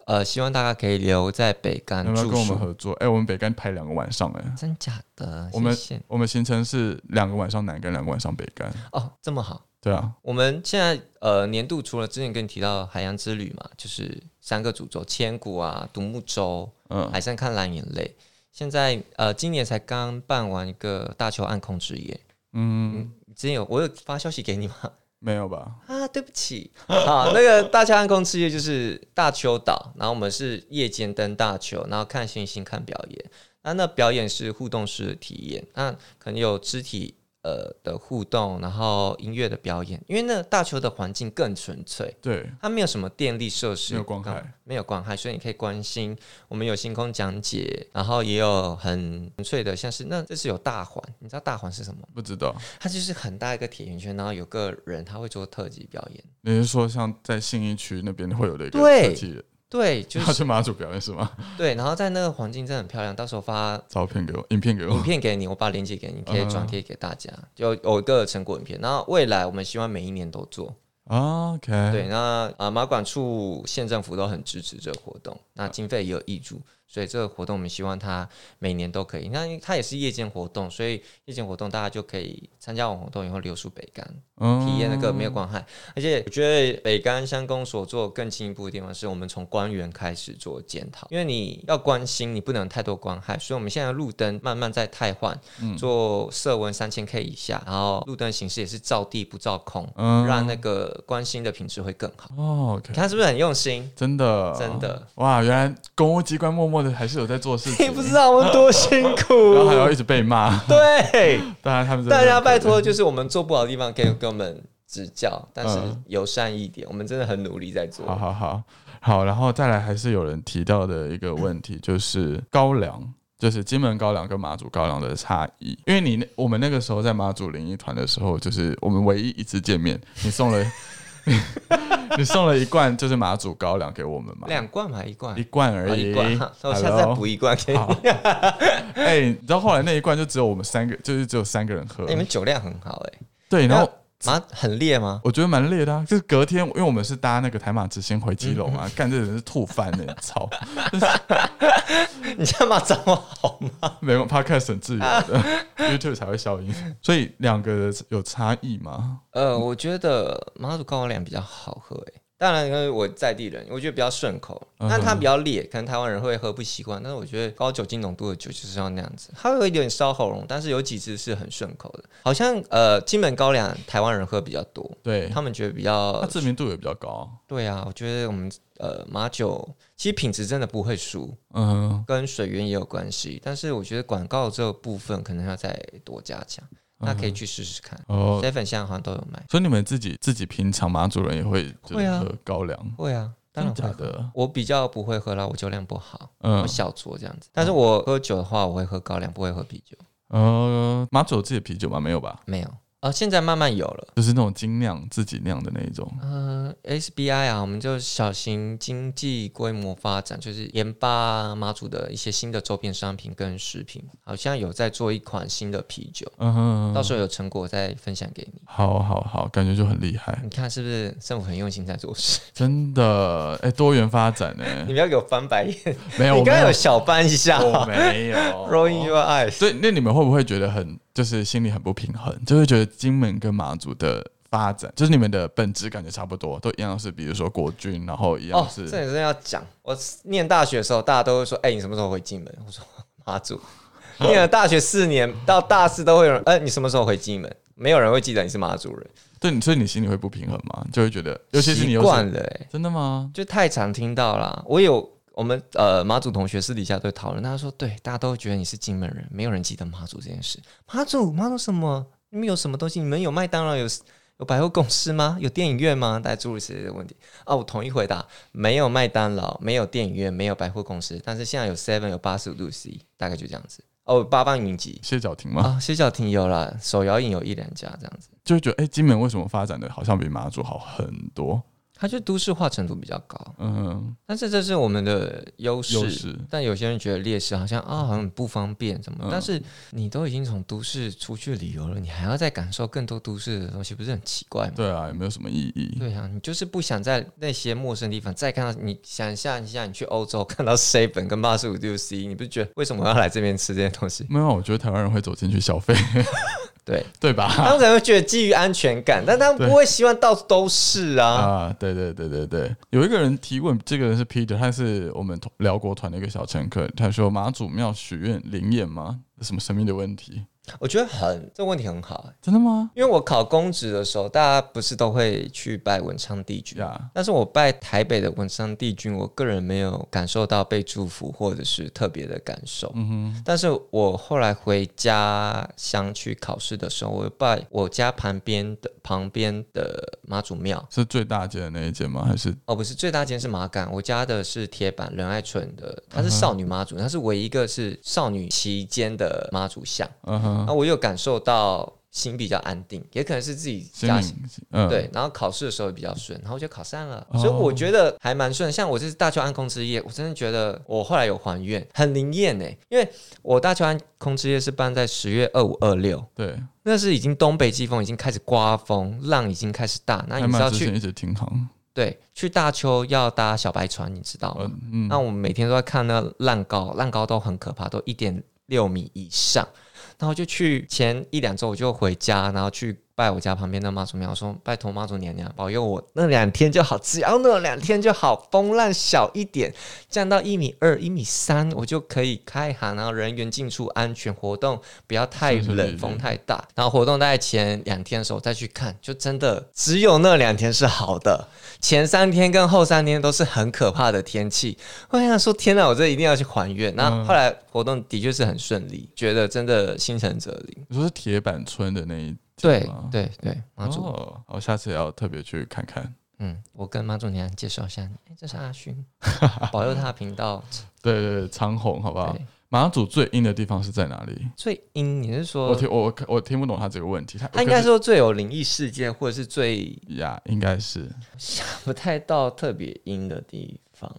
呃，希望大家可以留在北干跟我们合作？哎，我们北干排两个晚上，哎，真假的？我们我们行程是两个晚上南干，两个晚上北干。哦，这么好？对啊。我们现在呃年度除了之前跟你提到海洋之旅嘛，就是三个主轴：千古啊、独木舟、嗯、海上看蓝眼泪。现在呃今年才刚办完一个大邱暗空之夜。嗯，之前有我有发消息给你吗？没有吧？啊，对不起。好，那个大邱暗空之夜就是大邱岛，然后我们是夜间登大邱，然后看星星、看表演。那那表演是互动式的体验，那可能有肢体。呃的互动，然后音乐的表演，因为那大球的环境更纯粹，对，它没有什么电力设施，没有光害，没有光害，所以你可以关心。我们有星空讲解，然后也有很纯粹的，像是那这是有大环，你知道大环是什么？不知道，它就是很大一个铁圆圈，然后有个人他会做特技表演。你是说像在信义区那边会有的一个特技人？对，就是去马祖表演是吗？对，然后在那个环境真的很漂亮，到时候发照片给我，影片给我，影片给你，我把链接给你，可以转贴给大家，有有一个成果影片。然后未来我们希望每一年都做。OK，对，那啊马管处县政府都很支持这个活动，那经费也有挹注。所以这个活动我们希望它每年都可以。那它也是夜间活动，所以夜间活动大家就可以参加完活动以后留宿北干，体验那个没有光害。而且我觉得北干乡公所做更进一步的地方是我们从官员开始做检讨，因为你要关心，你不能太多光害。所以我们现在路灯慢慢在汰换，做色温三千 K 以下，然后路灯形式也是照地不照空，嗯让那个关心的品质会更好。哦，看是不是很用心？真的，真的哇！原来公务机关默默的。还是有在做事情，(laughs) 你不知道我们多辛苦，(laughs) 然后还要一直被骂。对，(laughs) 当然他们大家拜托，就是我们做不好的地方，可以给我们指教，但是友善一点，我们真的很努力在做。好好好好，然后再来，还是有人提到的一个问题，(coughs) 就是高粱，就是金门高粱跟马祖高粱的差异。因为你那我们那个时候在马祖灵异团的时候，就是我们唯一一次见面，(laughs) 你送了。(laughs) 你送了一罐就是马祖高粱给我们嘛？两罐嘛，一罐，一罐而已。我下次再补一罐给你。(laughs) 哎，你知道后来那一罐就只有我们三个，就是只有三个人喝。你们酒量很好哎。对，然后。马很烈吗？我觉得蛮烈的啊！就是隔天，因为我们是搭那个台马直线回基隆啊，干这人是吐翻的，操！(laughs) 你这样骂脏话好吗？没有，Podcast 很自由的，YouTube 才会消音。所以两个有差异吗？呃，我觉得马祖高粱比较好喝，哎。当然，因为我在地人，我觉得比较顺口。但它比较烈，可能台湾人会喝不习惯。但是我觉得高酒精浓度的酒就是要那样子，它会有一点烧喉咙，但是有几支是很顺口的。好像呃，金门高粱台湾人喝比较多，对他们觉得比较，它知名度也比较高。对啊，我觉得我们呃马酒其实品质真的不会输，嗯，跟水源也有关系。但是我觉得广告这个部分可能要再多加强。那可以去试试看哦。奶粉现在好像都有卖，所以你们自己自己平常马主人也会会啊喝高粱，会啊，当然会的。我比较不会喝啦，我酒量不好，嗯，我小酌这样子。但是我喝酒的话，我会喝高粱，不会喝啤酒。呃，马祖有自己的啤酒吗？没有吧？没有。啊，现在慢慢有了，就是那种精酿自己酿的那一种。嗯，SBI 啊，我们就小型经济规模发展，就是研发马祖的一些新的周边商品跟食品，好像有在做一款新的啤酒，嗯哼，到时候有成果再分享给你。好好好，感觉就很厉害，你看是不是政府很用心在做事？(laughs) 真的，哎，多元发展呢。你不要给我翻白眼，没有，你刚刚有小翻一下，我没有。Rolling your eyes，所以那你们会不会觉得很，就是心里很不平衡，就会觉得金门跟马祖的发展，就是你们的本质感觉差不多，都一样是，比如说国军，然后一样是哦，是，这也是要讲。我念大学的时候，大家都会说：“哎、你什么时候回金门？”我说：“马祖。(laughs) ”念了大学四年到大四都会有人：“哎、你什么时候回金门？”没有人会记得你是马祖人，对，你所以你心里会不平衡吗？就会觉得，尤其是你惯了、哎，真的吗？就太常听到啦。我有我们呃马祖同学私底下都会讨论，他说：“对，大家都会觉得你是金门人，没有人记得马祖这件事。马祖，马祖什么？你们有什么东西？你们有麦当劳有？”有百货公司吗？有电影院吗？大家诸如此类的问题啊，我统一回答：没有麦当劳，没有电影院，没有百货公司，但是现在有 Seven，有八十五度 C，大概就这样子。哦，八方云集歇脚亭吗？啊，歇脚亭有了，手摇饮有一两家这样子。就会觉得，哎、金门为什么发展的好像比马祖好很多？它就都市化程度比较高，嗯，但是这是我们的优势。优势但有些人觉得劣势，好像啊，好像很不方便什么。嗯但是你都已经从都市出去旅游了，你还要再感受更多都市的东西，不是很奇怪吗？对啊，也没有什么意义？对啊，你就是不想在那些陌生地方再看到。你想象一下，你去欧洲看到 seven 跟八十五度 C，你不是觉得为什么要来这边吃这些东西？没有，我觉得台湾人会走进去消费，对，对吧？他们可能会觉得基于安全感，但他们不会希望到处都是啊。啊，对对对对对，有一个人提问，这个人是 Peter，他是我们辽国团的一个小乘客，他说马祖庙许愿灵验吗？有什么神秘的问题？我觉得很这个问题很好、真的吗？因为我考公职的时候，大家不是都会去拜文昌帝君。呀，但是我拜台北的文昌帝君，我个人没有感受到被祝福或者是特别的感受。嗯哼，但是我后来回家乡去考试的时候，我拜我家旁边的旁边的妈祖庙。是最大间的那一间吗？还是哦，不是，最大间是麻杆，我家的是铁板仁爱村的，它是少女妈祖，它是唯一一个是少女期间的妈祖像。嗯哼，啊，我有感受到心比较安定，也可能是自己家心嗯，对，然后考试的时候也比较顺，然后我就考上了，哦所以我觉得还蛮顺。像我这次大邱安空之夜，我真的觉得我后来有还愿，很灵验呢。因为我大邱安空之夜是办在十月二五二六，对，那是已经东北季风已经开始刮风，浪已经开始大，那还你知道去一直停航，对去大邱要搭小白船，你知道吗？嗯嗯，那我们每天都在看那浪高，浪高都很可怕，都一点六米以上。然后就去前一两周我就回家，然后去拜我家旁边的妈祖庙，说拜托妈祖娘娘保佑我那两天就好，只要那两天就好，风浪小一点，降到一米二、一米三，我就可以开航，然后人员进出安全，活动不要太冷，风太大。然后活动大概前两天的时候再去看，就真的只有那两天是好的，前三天跟后三天都是很可怕的天气。我想说，天哪，我这一定要去还愿。那嗯后来活动的确是很顺利，觉得真的心诚则灵。你说是铁板村的那一对对对，妈祖，哦，我下次也要特别去看看。嗯，我跟妈祖娘娘介绍一下，哎，这是阿勋，(laughs) 保佑他的频道。对对对，长虹，好不好？对，马祖最阴的地方是在哪里？最阴，你是说我说听我我听不懂他这个问题，他他应该说最有灵异事件，或者是最呀，应该是想不太到特别阴的地方？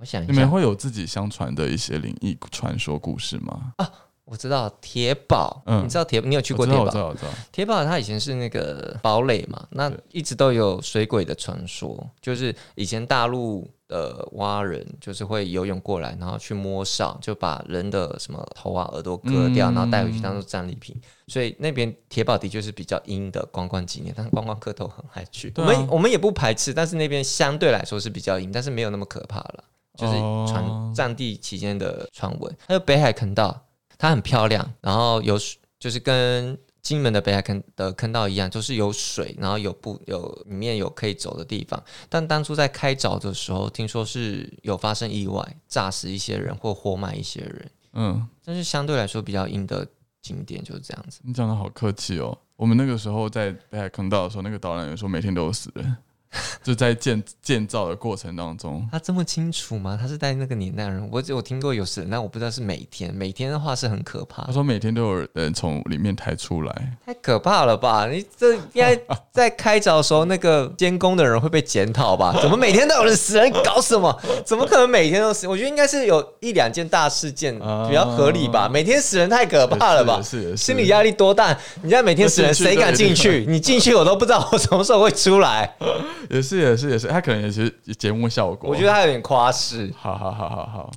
我想你们下，会有自己相传的一些灵异传说故事吗？我知道铁堡，嗯你知道铁，你有去过铁堡我知？道，我知道。铁堡它以前是那个堡垒嘛，那一直都有水鬼的传说，就是以前大陆的蛙人就是会游泳过来，然后去摸哨，就把人的什么头啊、耳朵割掉，嗯然后带回去当做战利品。所以那边铁堡的确是比较阴的观光景点，但是观光客都很爱去。啊我们我们也不排斥，但是那边相对来说是比较阴，但是没有那么可怕了。就是传哦战地期间的传闻，还有北海坑道，它很漂亮，然后有水，就是跟金门的北海坑的坑道一样，就是有水，然后有不有里面有可以走的地方。但当初在开凿的时候，听说是有发生意外，炸死一些人或活埋一些人，嗯，但是相对来说比较硬的景点就是这样子。你讲的好客气哦。我们那个时候在北海坑道的时候，那个导览员说每天都有死人，(laughs) 就在建建造的过程当中，他这么清楚吗？他是在那个年代人，我只有听过有神，但我不知道是每天。每天的话是很可怕。他说每天都有人从里面抬出来，太可怕了吧？你这应该在开凿的时候，那个监工的人会被检讨吧？(laughs) 怎么每天都有人死人？搞什么？怎么可能每天都死？我觉得应该是有一两件大事件比较合理吧。每天死人太可怕了吧？是心理压力多大？你在每天死人，谁敢进去？你进去我都不知道我什么时候会出来。(laughs) 也是也是也是，他可能也是节目效果。我觉得他有点夸饰。好好好好好，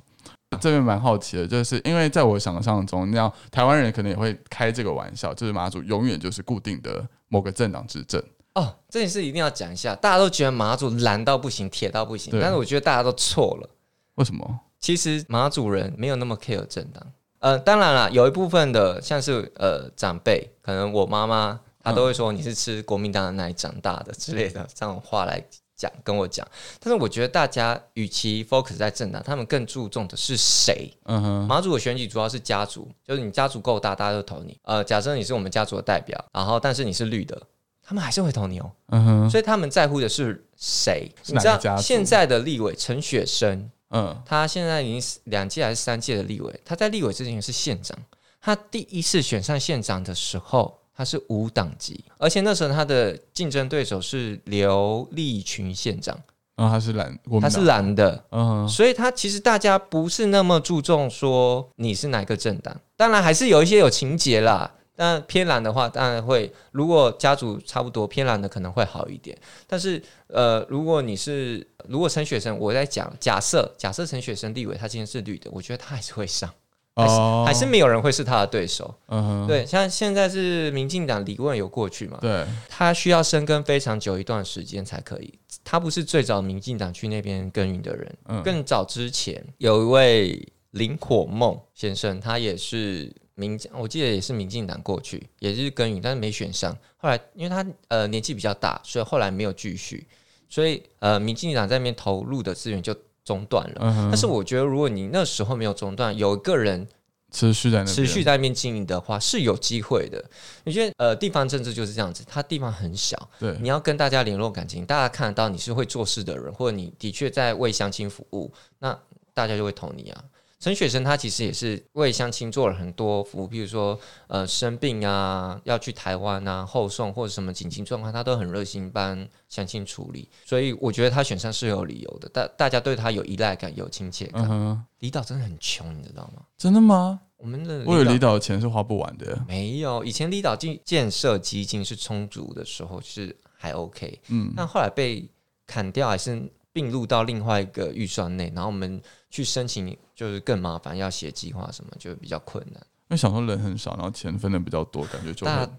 这边蛮好奇的，就是因为在我想象中，那样台湾人可能也会开这个玩笑，就是马祖永远就是固定的某个政党执政。哦，这件事一定要讲一下。大家都觉得马祖蓝到不行，铁到不行，但是我觉得大家都错了。为什么？其实马祖人没有那么 care 政党。呃，当然了，有一部分的像是呃长辈，可能我妈妈。他都会说你是吃国民党的奶长大的之类的这种话来讲跟我讲，但是我觉得大家与其 focus 在政党，他们更注重的是谁。嗯哼，马祖的选举主要是家族，就是你家族够大，大家都投你。呃，假设你是我们家族的代表，然后但是你是绿的，他们还是会投你哦。嗯哼，所以他们在乎的是谁？你知道现在的立委陈雪生，嗯，他现在已经两届还是三届的立委，他在立委之前是县长，他第一次选上县长的时候。他是无党籍，而且那时候他的竞争对手是刘立群县长，然后他是蓝，他是蓝的，嗯，所以他其实大家不是那么注重说你是哪个政党，当然还是有一些有情节啦，但偏蓝的话当然会，如果家族差不多偏蓝的可能会好一点，但是呃，如果你是如果陈雪生，我在讲假设假设陈雪生立委他今天是绿的，我觉得他还是会上。还是还是没有人会是他的对手。嗯，对，像现在是民进党李问有过去嘛？对，他需要深耕非常久一段时间才可以。他不是最早民进党去那边耕耘的人。嗯，更早之前有一位林火梦先生，他也是民，我记得也是民进党过去，也是耕耘，但是没选上。后来因为他呃年纪比较大，所以后来没有继续。所以呃，民进党在那边投入的资源就。中断了，但是我觉得，如果你那时候没有中断，有一个人持续在持续在那边经营的话，是有机会的。你觉得，呃，地方政治就是这样子，它地方很小，对，你要跟大家联络感情，大家看得到你是会做事的人，或者你的确在为乡亲服务，那大家就会投你啊。陈雪生他其实也是为相亲做了很多服务，比如说呃生病啊，要去台湾啊后送或者什么紧急状况，他都很热心帮相亲处理。所以我觉得他选上是有理由的，大大家对他有依赖感、有亲切感。离岛真的很穷，你知道吗？真的吗？我们的我有离岛的钱是花不完的。没有，以前离岛建建设基金是充足的时候是还 OK，嗯，但后来被砍掉还是并入到另外一个预算内，然后我们去申请。就是更麻烦，要写计划什么就比较困难。因为想说人很少，然后钱分的比较多，感觉就大家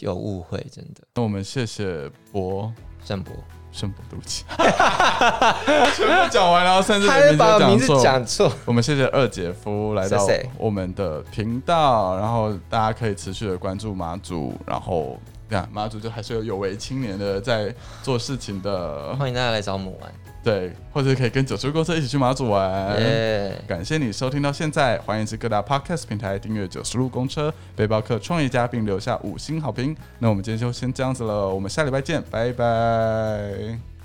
有误会，真的。那我们谢谢博盛博盛博，对不起，全部讲完，然后甚至把名字讲错。我们谢谢二姐夫来到我们的频道，然后大家可以持续的关注马祖，然后看马祖就还是有有为青年的在做事情的，欢迎大家来找我们玩。对，或者可以跟九十路公车一起去马祖玩。感谢你收听到现在，欢迎至各大 podcast 平台订阅九十路公车背包客创业家，并留下五星好评。那我们今天就先这样子了，我们下礼拜见，拜拜。